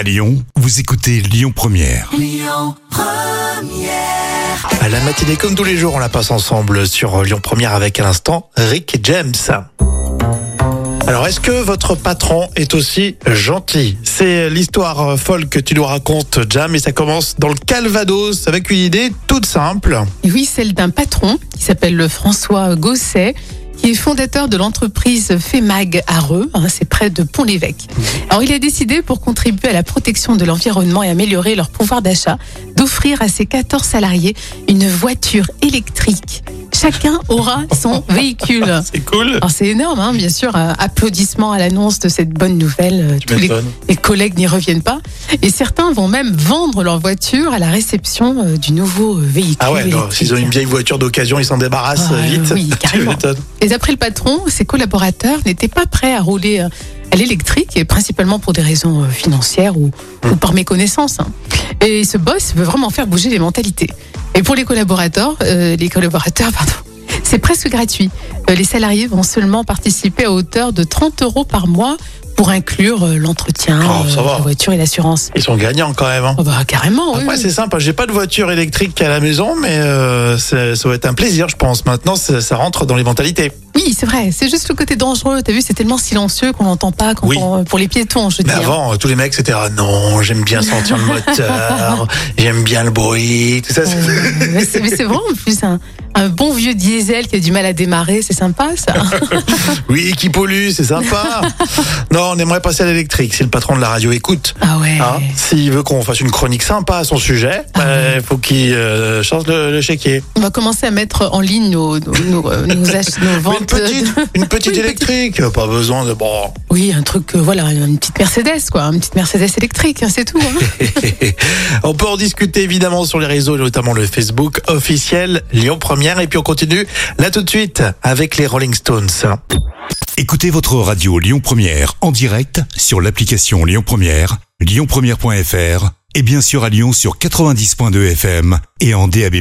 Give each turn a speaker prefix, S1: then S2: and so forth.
S1: À Lyon, vous écoutez Lyon Première.
S2: À la matinée, comme tous les jours, on la passe ensemble sur Lyon Première avec à l'instant Rick James. Alors, est-ce que votre patron est aussi gentil? C'est l'histoire folle que tu nous racontes, Jam, et ça commence dans le Calvados avec une idée toute simple.
S3: Oui, celle d'un patron qui s'appelle François Gosset, qui est fondateur de l'entreprise FEMAG à Reux, hein, c'est près de Pont-l'Évêque. Alors, il a décidé, pour contribuer à la protection de l'environnement et améliorer leur pouvoir d'achat, d'offrir à ses 14 salariés une voiture électrique. Chacun aura son véhicule.
S2: C'est cool.
S3: Alors c'est énorme, hein, bien sûr. euh, applaudissements à l'annonce de cette bonne nouvelle. Euh, Tous les,
S2: m'étonnes.
S3: les collègues n'y reviennent pas. Et certains vont même vendre leur voiture à la réception euh, du nouveau euh, véhicule.
S2: Ah ouais, non,
S3: électrique.
S2: s'ils ont une vieille voiture d'occasion, ils s'en débarrassent
S3: Ah,
S2: vite.
S3: oui,
S2: tu
S3: carrément.
S2: m'étonnes.
S3: Et d'après le patron, ses collaborateurs n'étaient pas prêts à rouler euh, à l'électrique, et principalement pour des raisons euh, financières ou, ou par méconnaissance. hein. Et ce boss veut vraiment faire bouger les mentalités. Et pour les collaborateurs, euh, les collaborateurs, pardon, c'est presque gratuit. Euh, les salariés vont seulement participer à hauteur de 30 euros par mois pour inclure euh, l'entretien,
S2: Oh, ça va.
S3: la voiture et l'assurance.
S2: Ils sont gagnants quand même. hein.
S3: Oh bah, carrément.
S2: Après,
S3: oui.
S2: c'est simple. J'ai pas de voiture électrique à la maison, mais ça, ça va être un plaisir, je pense. Maintenant, ça, ça rentre dans les mentalités.
S3: Oui, c'est vrai. C'est juste le côté dangereux. T'as vu, c'est tellement silencieux qu'on n'entend pas quand
S2: Oui.
S3: on- pour les piétons, je dis.
S2: Mais
S3: hein.
S2: avant, euh, tous les mecs, c'était ah non, j'aime bien sentir le moteur, j'aime bien le bruit, tout ça. c'est-
S3: Euh, mais c'est mais c'est vraiment en plus un, un bon vieux diesel qui a du mal à démarrer, c'est sympa ça.
S2: Oui, qui pollue, c'est sympa. non, on aimerait passer à l'électrique si le patron de la radio écoute.
S3: Ah ouais.
S2: Hein, S'il veut qu'on fasse une chronique sympa à son sujet,
S3: Ah
S2: bah, il faut qu'il euh, change le, le chéquier.
S3: On va commencer à mettre en ligne nos, nos, nos, nos ach- nos
S2: Mais
S3: ventes.
S2: Une petite, une petite électrique, pas besoin de bon.
S3: Oui, un truc, euh, voilà, une petite Mercedes, quoi. Une petite Mercedes électrique, hein, c'est tout. hein.
S2: on peut en discuter évidemment sur les réseaux, notamment le Facebook officiel Lyon Première. Et puis on continue là tout de suite avec les Rolling Stones.
S1: Écoutez votre radio Lyon Première en direct sur l'application Lyon Première, lyonpremière.fr et bien sûr à Lyon sur 90.2 FM et en DAB+.